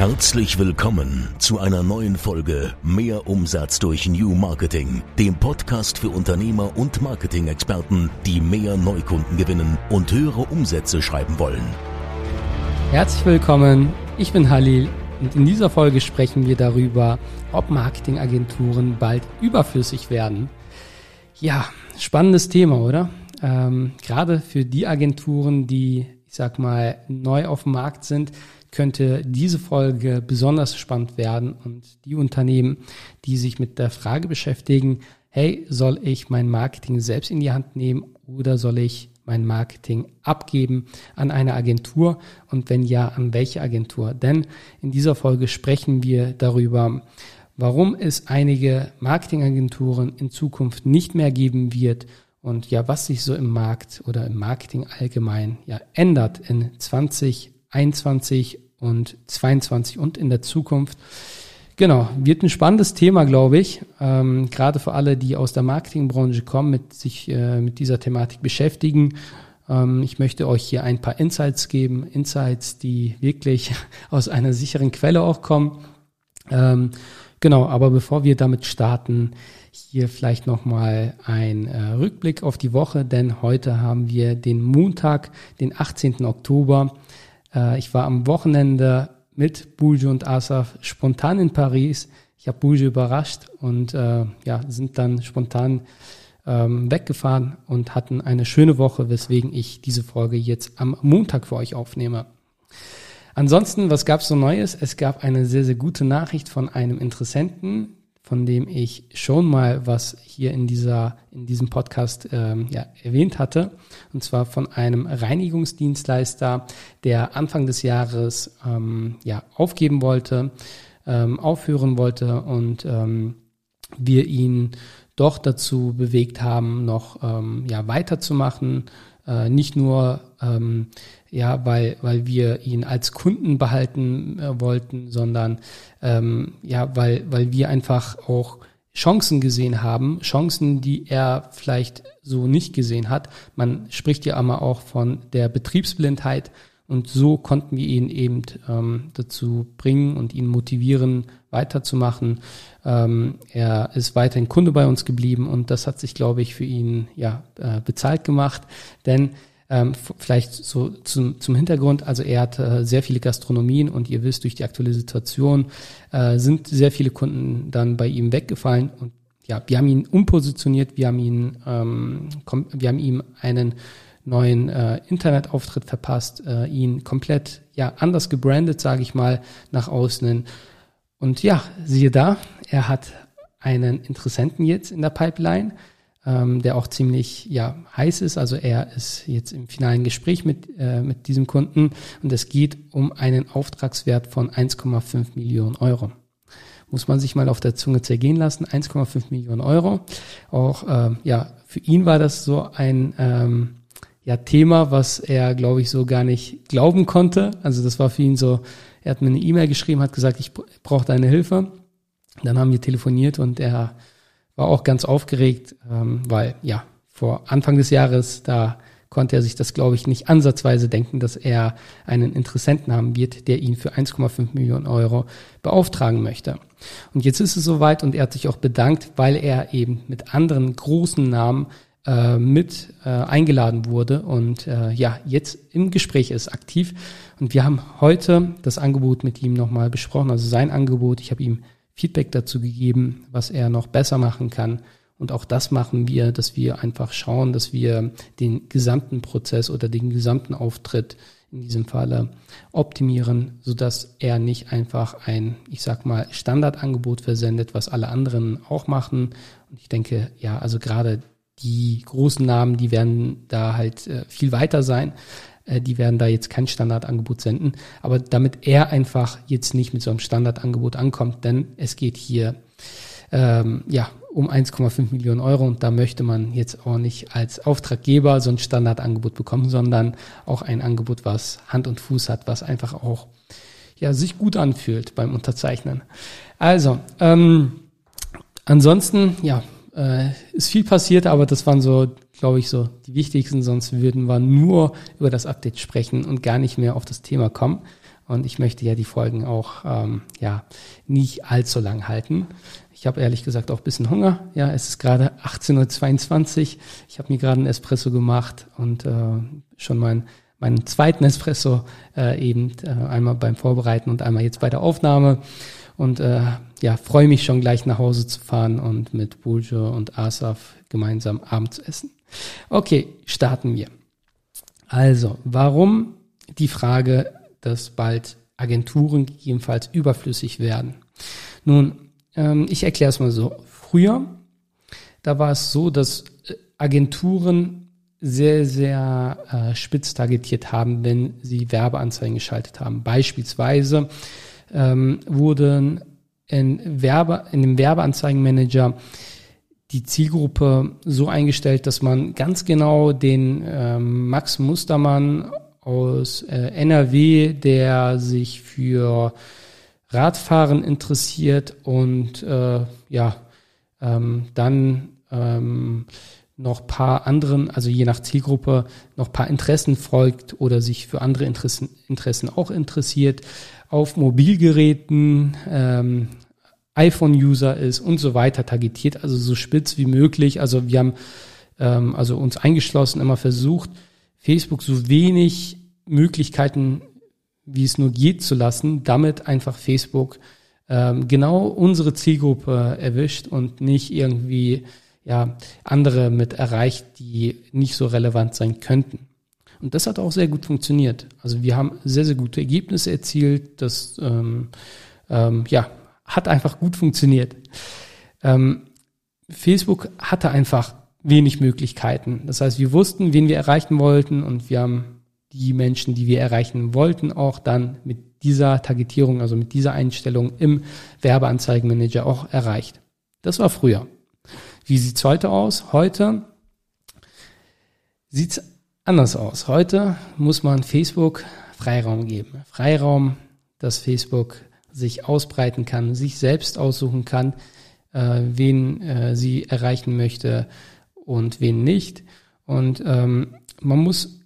Herzlich willkommen zu einer neuen Folge Mehr Umsatz durch New Marketing, dem Podcast für Unternehmer und Marketing-Experten, die mehr Neukunden gewinnen und höhere Umsätze schreiben wollen. Herzlich willkommen, ich bin Halil und in dieser Folge sprechen wir darüber, ob Marketingagenturen bald überflüssig werden. Ja, spannendes Thema, oder? Ähm, gerade für die Agenturen, die, ich sag mal, neu auf dem Markt sind, könnte diese Folge besonders spannend werden und die Unternehmen, die sich mit der Frage beschäftigen, hey, soll ich mein Marketing selbst in die Hand nehmen oder soll ich mein Marketing abgeben an eine Agentur und wenn ja, an welche Agentur? Denn in dieser Folge sprechen wir darüber, warum es einige Marketingagenturen in Zukunft nicht mehr geben wird und ja, was sich so im Markt oder im Marketing allgemein ja ändert in 20 21 und 22 und in der Zukunft. Genau, wird ein spannendes Thema, glaube ich. Ähm, gerade für alle, die aus der Marketingbranche kommen, mit sich äh, mit dieser Thematik beschäftigen. Ähm, ich möchte euch hier ein paar Insights geben, Insights, die wirklich aus einer sicheren Quelle auch kommen. Ähm, genau, aber bevor wir damit starten, hier vielleicht nochmal ein äh, Rückblick auf die Woche, denn heute haben wir den Montag, den 18. Oktober. Äh, ich war am Wochenende mit Boulge und Asaf spontan in Paris. Ich habe Boulge überrascht und äh, ja, sind dann spontan ähm, weggefahren und hatten eine schöne Woche, weswegen ich diese Folge jetzt am Montag für euch aufnehme. Ansonsten, was gab es so Neues? Es gab eine sehr, sehr gute Nachricht von einem Interessenten, von dem ich schon mal was hier in dieser in diesem Podcast ähm, ja, erwähnt hatte, und zwar von einem Reinigungsdienstleister, der Anfang des Jahres ähm, ja aufgeben wollte, ähm, aufhören wollte und ähm, wir ihn doch dazu bewegt haben, noch ähm, ja weiterzumachen, äh, nicht nur ähm, ja, weil, weil wir ihn als Kunden behalten äh, wollten, sondern ähm, ja, weil, weil wir einfach auch Chancen gesehen haben, Chancen, die er vielleicht so nicht gesehen hat. Man spricht ja immer auch von der Betriebsblindheit und so konnten wir ihn eben ähm, dazu bringen und ihn motivieren, weiterzumachen. Ähm, er ist weiterhin Kunde bei uns geblieben und das hat sich, glaube ich, für ihn ja äh, bezahlt gemacht, denn ähm, vielleicht so zum, zum Hintergrund, also er hat äh, sehr viele Gastronomien und ihr wisst, durch die aktuelle Situation äh, sind sehr viele Kunden dann bei ihm weggefallen. Und ja, wir haben ihn umpositioniert, wir haben ihn, ähm, wir haben ihm einen neuen äh, Internetauftritt verpasst, äh, ihn komplett ja anders gebrandet, sage ich mal, nach außen. Und ja, siehe da, er hat einen Interessenten jetzt in der Pipeline ähm, der auch ziemlich ja, heiß ist. Also er ist jetzt im finalen Gespräch mit, äh, mit diesem Kunden und es geht um einen Auftragswert von 1,5 Millionen Euro. Muss man sich mal auf der Zunge zergehen lassen. 1,5 Millionen Euro. Auch ähm, ja, für ihn war das so ein ähm, ja, Thema, was er, glaube ich, so gar nicht glauben konnte. Also das war für ihn so, er hat mir eine E-Mail geschrieben, hat gesagt, ich brauche deine Hilfe. Dann haben wir telefoniert und er war auch ganz aufgeregt, ähm, weil ja, vor Anfang des Jahres, da konnte er sich das, glaube ich, nicht ansatzweise denken, dass er einen Interessenten haben wird, der ihn für 1,5 Millionen Euro beauftragen möchte. Und jetzt ist es soweit und er hat sich auch bedankt, weil er eben mit anderen großen Namen äh, mit äh, eingeladen wurde und äh, ja, jetzt im Gespräch ist aktiv. Und wir haben heute das Angebot mit ihm nochmal besprochen, also sein Angebot. Ich habe ihm Feedback dazu gegeben, was er noch besser machen kann. Und auch das machen wir, dass wir einfach schauen, dass wir den gesamten Prozess oder den gesamten Auftritt in diesem Falle optimieren, sodass er nicht einfach ein, ich sag mal, Standardangebot versendet, was alle anderen auch machen. Und ich denke, ja, also gerade die großen Namen, die werden da halt äh, viel weiter sein. Äh, die werden da jetzt kein Standardangebot senden. Aber damit er einfach jetzt nicht mit so einem Standardangebot ankommt, denn es geht hier ähm, ja um 1,5 Millionen Euro und da möchte man jetzt auch nicht als Auftraggeber so ein Standardangebot bekommen, sondern auch ein Angebot, was Hand und Fuß hat, was einfach auch ja sich gut anfühlt beim Unterzeichnen. Also ähm, ansonsten ja äh, ist viel passiert, aber das waren so, glaube ich, so die wichtigsten, sonst würden wir nur über das Update sprechen und gar nicht mehr auf das Thema kommen. Und ich möchte ja die Folgen auch ähm, ja nicht allzu lang halten. Ich habe ehrlich gesagt auch ein bisschen Hunger. Ja, es ist gerade 18.22 Uhr. Ich habe mir gerade einen Espresso gemacht und äh, schon mein, meinen zweiten Espresso äh, eben äh, einmal beim Vorbereiten und einmal jetzt bei der Aufnahme. Und äh, ja, freue mich schon gleich nach Hause zu fahren und mit Buljo und Asaf gemeinsam Abend zu essen. Okay, starten wir. Also, warum die Frage, dass bald Agenturen gegebenenfalls überflüssig werden? Nun, ähm, ich erkläre es mal so. Früher, da war es so, dass äh, Agenturen sehr, sehr äh, spitz targetiert haben, wenn sie Werbeanzeigen geschaltet haben. Beispielsweise ähm, wurden in, Werbe, in dem Werbeanzeigenmanager die Zielgruppe so eingestellt, dass man ganz genau den ähm, Max Mustermann aus äh, NRW, der sich für Radfahren interessiert und äh, ja, ähm, dann ähm, noch paar anderen, also je nach Zielgruppe, noch paar Interessen folgt oder sich für andere Interessen, Interessen auch interessiert, auf Mobilgeräten, ähm, iPhone-User ist und so weiter targetiert, also so spitz wie möglich. Also wir haben ähm, also uns eingeschlossen immer versucht, Facebook so wenig Möglichkeiten wie es nur geht zu lassen, damit einfach Facebook ähm, genau unsere Zielgruppe erwischt und nicht irgendwie ja andere mit erreicht, die nicht so relevant sein könnten. Und das hat auch sehr gut funktioniert. Also wir haben sehr, sehr gute Ergebnisse erzielt. Das ähm, ähm, ja, hat einfach gut funktioniert. Ähm, Facebook hatte einfach wenig Möglichkeiten. Das heißt, wir wussten, wen wir erreichen wollten und wir haben die Menschen, die wir erreichen wollten, auch dann mit dieser Targetierung, also mit dieser Einstellung im Werbeanzeigenmanager auch erreicht. Das war früher. Wie sieht's heute aus? Heute sieht's anders aus. Heute muss man Facebook Freiraum geben. Freiraum, dass Facebook sich ausbreiten kann, sich selbst aussuchen kann, äh, wen äh, sie erreichen möchte und wen nicht. Und ähm, man muss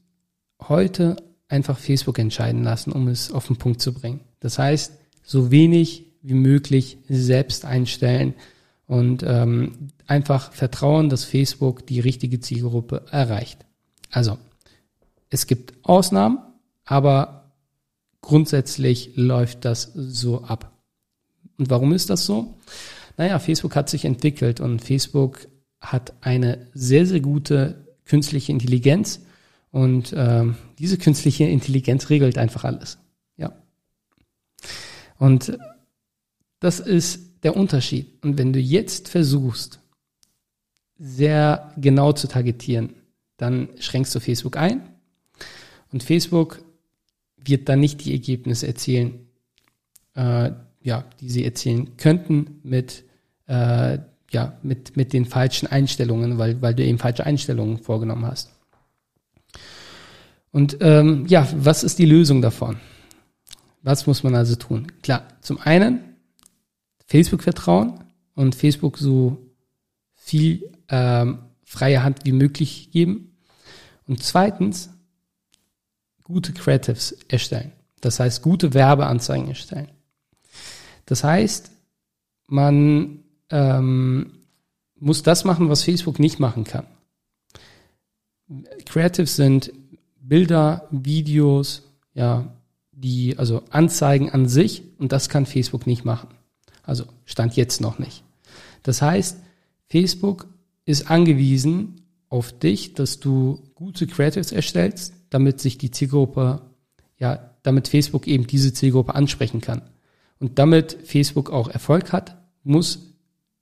heute einfach Facebook entscheiden lassen, um es auf den Punkt zu bringen. Das heißt, so wenig wie möglich selbst einstellen und ähm, einfach vertrauen, dass Facebook die richtige Zielgruppe erreicht. Also, es gibt Ausnahmen, aber grundsätzlich läuft das so ab. Und warum ist das so? Naja, Facebook hat sich entwickelt und Facebook hat eine sehr, sehr gute künstliche Intelligenz und ähm, diese künstliche Intelligenz regelt einfach alles. Ja. Und das ist der Unterschied. Und wenn du jetzt versuchst, sehr genau zu targetieren, dann schränkst du Facebook ein und Facebook wird dann nicht die Ergebnisse erzielen, äh, ja, die sie erzielen könnten mit, äh, ja, mit, mit den falschen Einstellungen, weil, weil du eben falsche Einstellungen vorgenommen hast. Und ähm, ja, was ist die Lösung davon? Was muss man also tun? Klar, zum einen Facebook vertrauen und Facebook so viel ähm, freie Hand wie möglich geben. Und zweitens gute Creatives erstellen. Das heißt, gute Werbeanzeigen erstellen. Das heißt, man ähm, muss das machen, was Facebook nicht machen kann. Creatives sind Bilder, Videos, ja, die, also Anzeigen an sich und das kann Facebook nicht machen. Also stand jetzt noch nicht. Das heißt, Facebook ist angewiesen auf dich, dass du gute Creatives erstellst, damit sich die Zielgruppe, ja, damit Facebook eben diese Zielgruppe ansprechen kann. Und damit Facebook auch Erfolg hat, muss,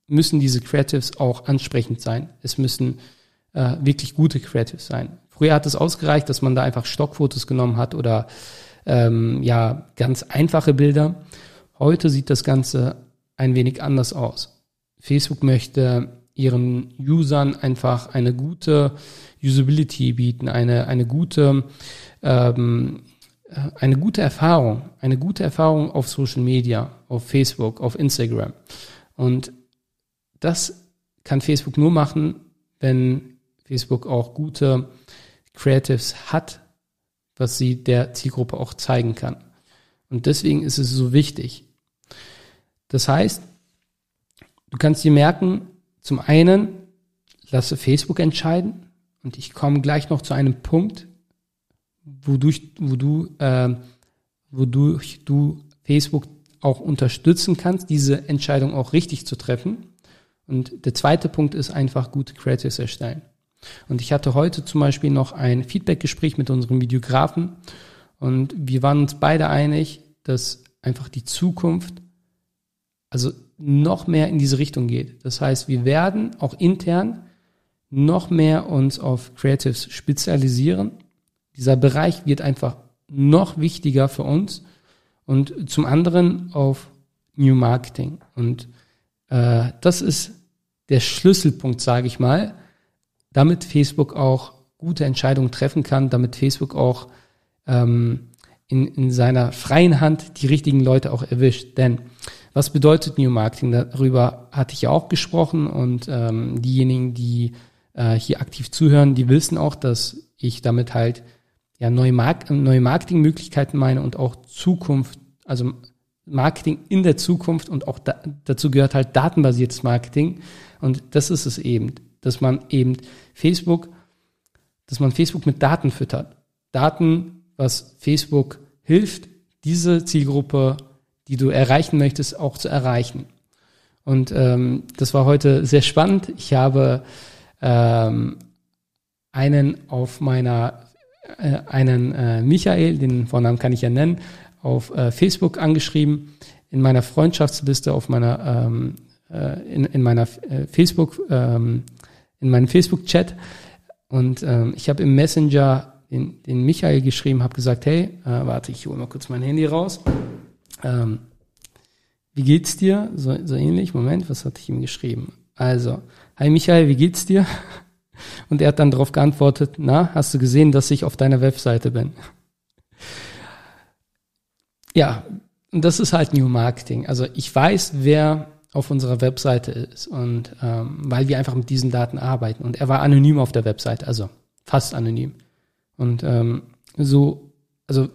müssen diese Creatives auch ansprechend sein. Es müssen äh, wirklich gute Creatives sein. Früher hat es ausgereicht, dass man da einfach Stockfotos genommen hat oder ähm, ja ganz einfache Bilder. Heute sieht das Ganze ein wenig anders aus. Facebook möchte ihren Usern einfach eine gute Usability bieten, eine, eine gute ähm, eine gute Erfahrung, eine gute Erfahrung auf Social Media, auf Facebook, auf Instagram. Und das kann Facebook nur machen, wenn Facebook auch gute Creatives hat, was sie der Zielgruppe auch zeigen kann. Und deswegen ist es so wichtig. Das heißt, du kannst dir merken, zum einen, lasse Facebook entscheiden. Und ich komme gleich noch zu einem Punkt, wodurch, wo du, äh, wodurch du Facebook auch unterstützen kannst, diese Entscheidung auch richtig zu treffen. Und der zweite Punkt ist einfach gute Creatives erstellen. Und ich hatte heute zum Beispiel noch ein Feedback-Gespräch mit unserem Videografen und wir waren uns beide einig, dass einfach die Zukunft also noch mehr in diese Richtung geht. Das heißt, wir werden auch intern noch mehr uns auf Creatives spezialisieren. Dieser Bereich wird einfach noch wichtiger für uns und zum anderen auf New Marketing. Und äh, das ist der Schlüsselpunkt, sage ich mal, damit Facebook auch gute Entscheidungen treffen kann, damit Facebook auch ähm, in, in seiner freien Hand die richtigen Leute auch erwischt. Denn was bedeutet New Marketing? Darüber hatte ich ja auch gesprochen und ähm, diejenigen, die äh, hier aktiv zuhören, die wissen auch, dass ich damit halt ja neue, Mark neue Marketingmöglichkeiten meine und auch Zukunft, also Marketing in der Zukunft und auch da, dazu gehört halt datenbasiertes Marketing und das ist es eben, dass man eben Facebook, dass man Facebook mit Daten füttert. Daten, was Facebook hilft, diese Zielgruppe, die du erreichen möchtest, auch zu erreichen. Und ähm, das war heute sehr spannend. Ich habe ähm, einen auf meiner, äh, einen äh, Michael, den Vornamen kann ich ja nennen, auf äh, Facebook angeschrieben, in meiner Freundschaftsliste, auf meiner, ähm, äh, in, in meiner äh, Facebook, ähm, in meinem Facebook-Chat. Und ähm, ich habe im Messenger den, den Michael geschrieben, habe gesagt, hey, äh, warte, ich hole mal kurz mein Handy raus. Ähm, wie geht's dir? So, so ähnlich. Moment, was hatte ich ihm geschrieben? Also, hi Michael, wie geht's dir? Und er hat dann darauf geantwortet, na, hast du gesehen, dass ich auf deiner Webseite bin? Ja, und das ist halt New Marketing. Also ich weiß, wer auf unserer Webseite ist und ähm, weil wir einfach mit diesen Daten arbeiten. Und er war anonym auf der Webseite, also fast anonym. Und ähm, so, also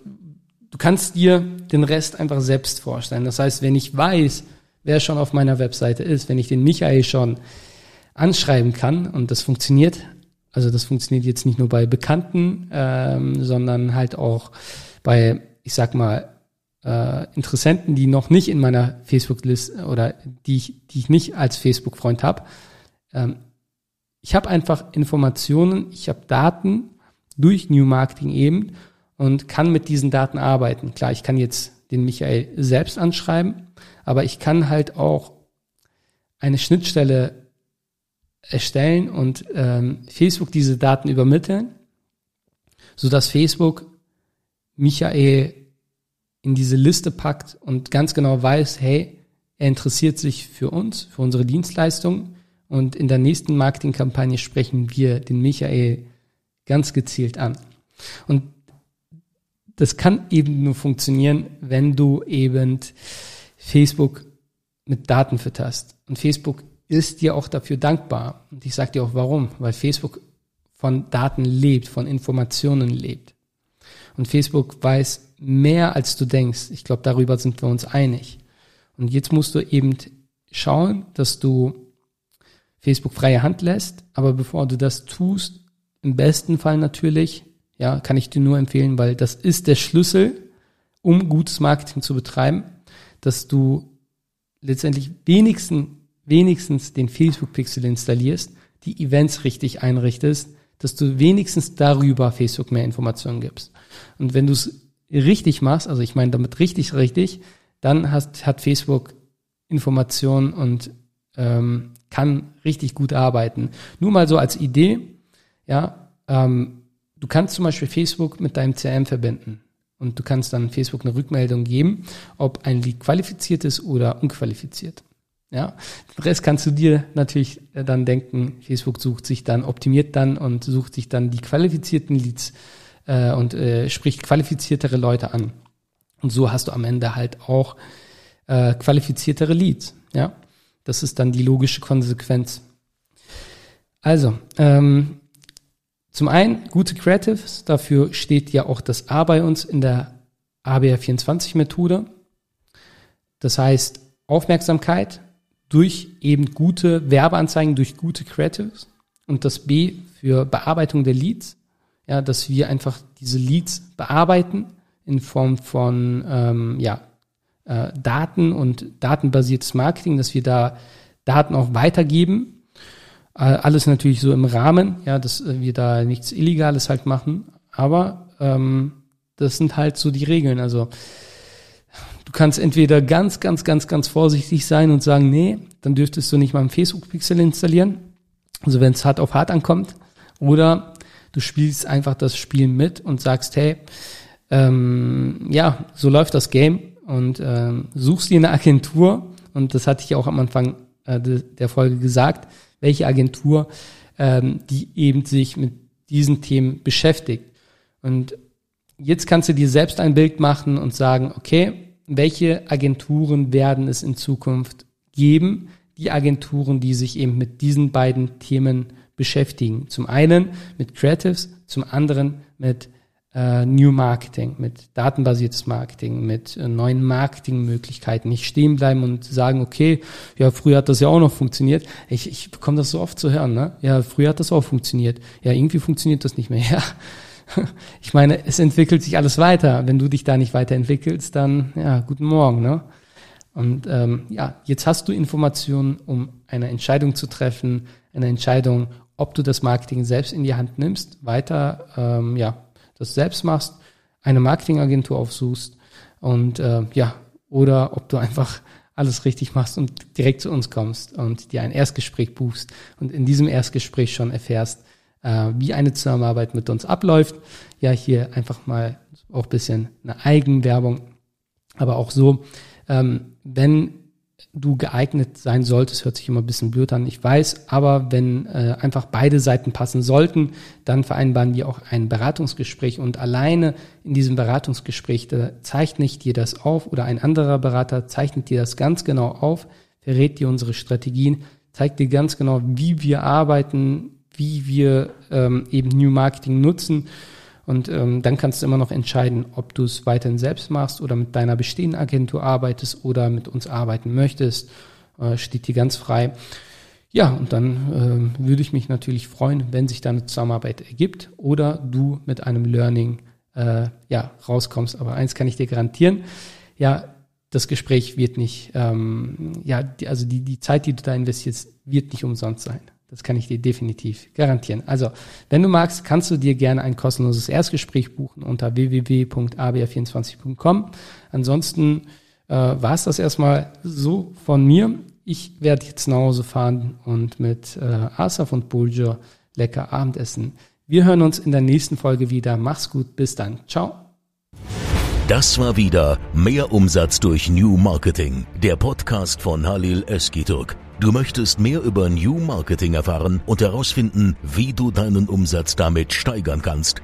du kannst dir den Rest einfach selbst vorstellen. Das heißt, wenn ich weiß, wer schon auf meiner Webseite ist, wenn ich den Michael schon anschreiben kann und das funktioniert, also das funktioniert jetzt nicht nur bei Bekannten, ähm, sondern halt auch bei, ich sag mal, äh, Interessenten, die noch nicht in meiner Facebook-Liste oder die ich, die ich nicht als Facebook-Freund habe. Ähm, ich habe einfach Informationen, ich habe Daten durch New Marketing eben und kann mit diesen Daten arbeiten. Klar, ich kann jetzt den Michael selbst anschreiben, aber ich kann halt auch eine Schnittstelle erstellen und ähm, Facebook diese Daten übermitteln, so dass Facebook Michael in diese Liste packt und ganz genau weiß, hey, er interessiert sich für uns, für unsere Dienstleistung und in der nächsten Marketingkampagne sprechen wir den Michael ganz gezielt an. Und das kann eben nur funktionieren, wenn du eben Facebook mit Daten fütterst. Und Facebook ist dir auch dafür dankbar. Und ich sage dir auch warum, weil Facebook von Daten lebt, von Informationen lebt. Und Facebook weiß mehr, als du denkst. Ich glaube, darüber sind wir uns einig. Und jetzt musst du eben schauen, dass du Facebook freie Hand lässt. Aber bevor du das tust, im besten Fall natürlich, ja, kann ich dir nur empfehlen, weil das ist der Schlüssel, um gutes Marketing zu betreiben, dass du letztendlich wenigstens wenigstens den Facebook-Pixel installierst, die Events richtig einrichtest, dass du wenigstens darüber Facebook mehr Informationen gibst. Und wenn du es richtig machst, also ich meine damit richtig, richtig, dann hast, hat Facebook Informationen und ähm, kann richtig gut arbeiten. Nur mal so als Idee, ja, ähm, du kannst zum Beispiel Facebook mit deinem CRM verbinden und du kannst dann Facebook eine Rückmeldung geben, ob ein Lead qualifiziert ist oder unqualifiziert. Ja, den Rest kannst du dir natürlich äh, dann denken, Facebook sucht sich dann, optimiert dann und sucht sich dann die qualifizierten Leads äh, und äh, spricht qualifiziertere Leute an. Und so hast du am Ende halt auch äh, qualifiziertere Leads. Ja, das ist dann die logische Konsequenz. Also, ähm, zum einen gute Creatives, dafür steht ja auch das A bei uns in der ABR24-Methode. Das heißt, Aufmerksamkeit durch eben gute Werbeanzeigen, durch gute Creatives. Und das B für Bearbeitung der Leads. Ja, dass wir einfach diese Leads bearbeiten in Form von ähm, ja, äh, Daten und datenbasiertes Marketing, dass wir da Daten auch weitergeben. Äh, alles natürlich so im Rahmen, ja, dass wir da nichts Illegales halt machen. Aber ähm, das sind halt so die Regeln. Also du kannst entweder ganz, ganz, ganz, ganz vorsichtig sein und sagen, nee, dann dürftest du nicht mal einen Facebook-Pixel installieren. Also wenn es hart auf hart ankommt. Oder du spielst einfach das Spiel mit und sagst, hey, ähm, ja, so läuft das Game und ähm, suchst dir eine Agentur. Und das hatte ich auch am Anfang äh, der Folge gesagt, welche Agentur, ähm, die eben sich mit diesen Themen beschäftigt. Und jetzt kannst du dir selbst ein Bild machen und sagen, okay, welche Agenturen werden es in Zukunft geben? Die Agenturen, die sich eben mit diesen beiden Themen beschäftigen. Zum einen mit Creatives, zum anderen mit äh, New Marketing, mit datenbasiertes Marketing, mit äh, neuen Marketingmöglichkeiten. Nicht stehen bleiben und sagen, okay, ja, früher hat das ja auch noch funktioniert. Ich, ich bekomme das so oft zu hören, ne? Ja, früher hat das auch funktioniert. Ja, irgendwie funktioniert das nicht mehr. Ja, ich meine, es entwickelt sich alles weiter. Wenn du dich da nicht weiterentwickelst, dann ja, guten Morgen. Ne? Und ähm, ja, jetzt hast du Informationen, um eine Entscheidung zu treffen, eine Entscheidung, ob du das Marketing selbst in die Hand nimmst, weiter ähm, ja, das selbst machst, eine Marketingagentur aufsuchst und äh, ja, oder ob du einfach alles richtig machst und direkt zu uns kommst und dir ein Erstgespräch buchst und in diesem Erstgespräch schon erfährst, äh, wie eine Zusammenarbeit mit uns abläuft. Ja, hier einfach mal auch bisschen eine Eigenwerbung, aber auch so, ähm, wenn du geeignet sein solltest, hört sich immer ein bisschen blöd an, ich weiß, aber wenn äh, einfach beide Seiten passen sollten, dann vereinbaren wir auch ein Beratungsgespräch und alleine in diesem Beratungsgespräch da zeichnet dir das auf oder ein anderer Berater zeichnet dir das ganz genau auf, verrät dir unsere Strategien, zeigt dir ganz genau, wie wir arbeiten, wie wir ähm, eben New Marketing nutzen. Und ähm, dann kannst du immer noch entscheiden, ob du es weiterhin selbst machst oder mit deiner bestehenden Agentur arbeitest oder mit uns arbeiten möchtest. Äh, steht dir ganz frei. Ja, und dann äh, würde ich mich natürlich freuen, wenn sich da eine Zusammenarbeit ergibt oder du mit einem Learning äh, ja, rauskommst. Aber eins kann ich dir garantieren, ja, das Gespräch wird nicht, ähm, ja, die, also die, die Zeit, die du da investierst, wird nicht umsonst sein. Das kann ich dir definitiv garantieren. Also, wenn du magst, kannst du dir gerne ein kostenloses Erstgespräch buchen unter www.abr24.com. Ansonsten äh, war es das erstmal so von mir. Ich werde jetzt nach Hause fahren und mit äh, Asaf und Buljo lecker Abendessen. Wir hören uns in der nächsten Folge wieder. Mach's gut, bis dann. Ciao. Das war wieder Mehr Umsatz durch New Marketing, der Podcast von Halil Eskiturk. Du möchtest mehr über New Marketing erfahren und herausfinden, wie du deinen Umsatz damit steigern kannst?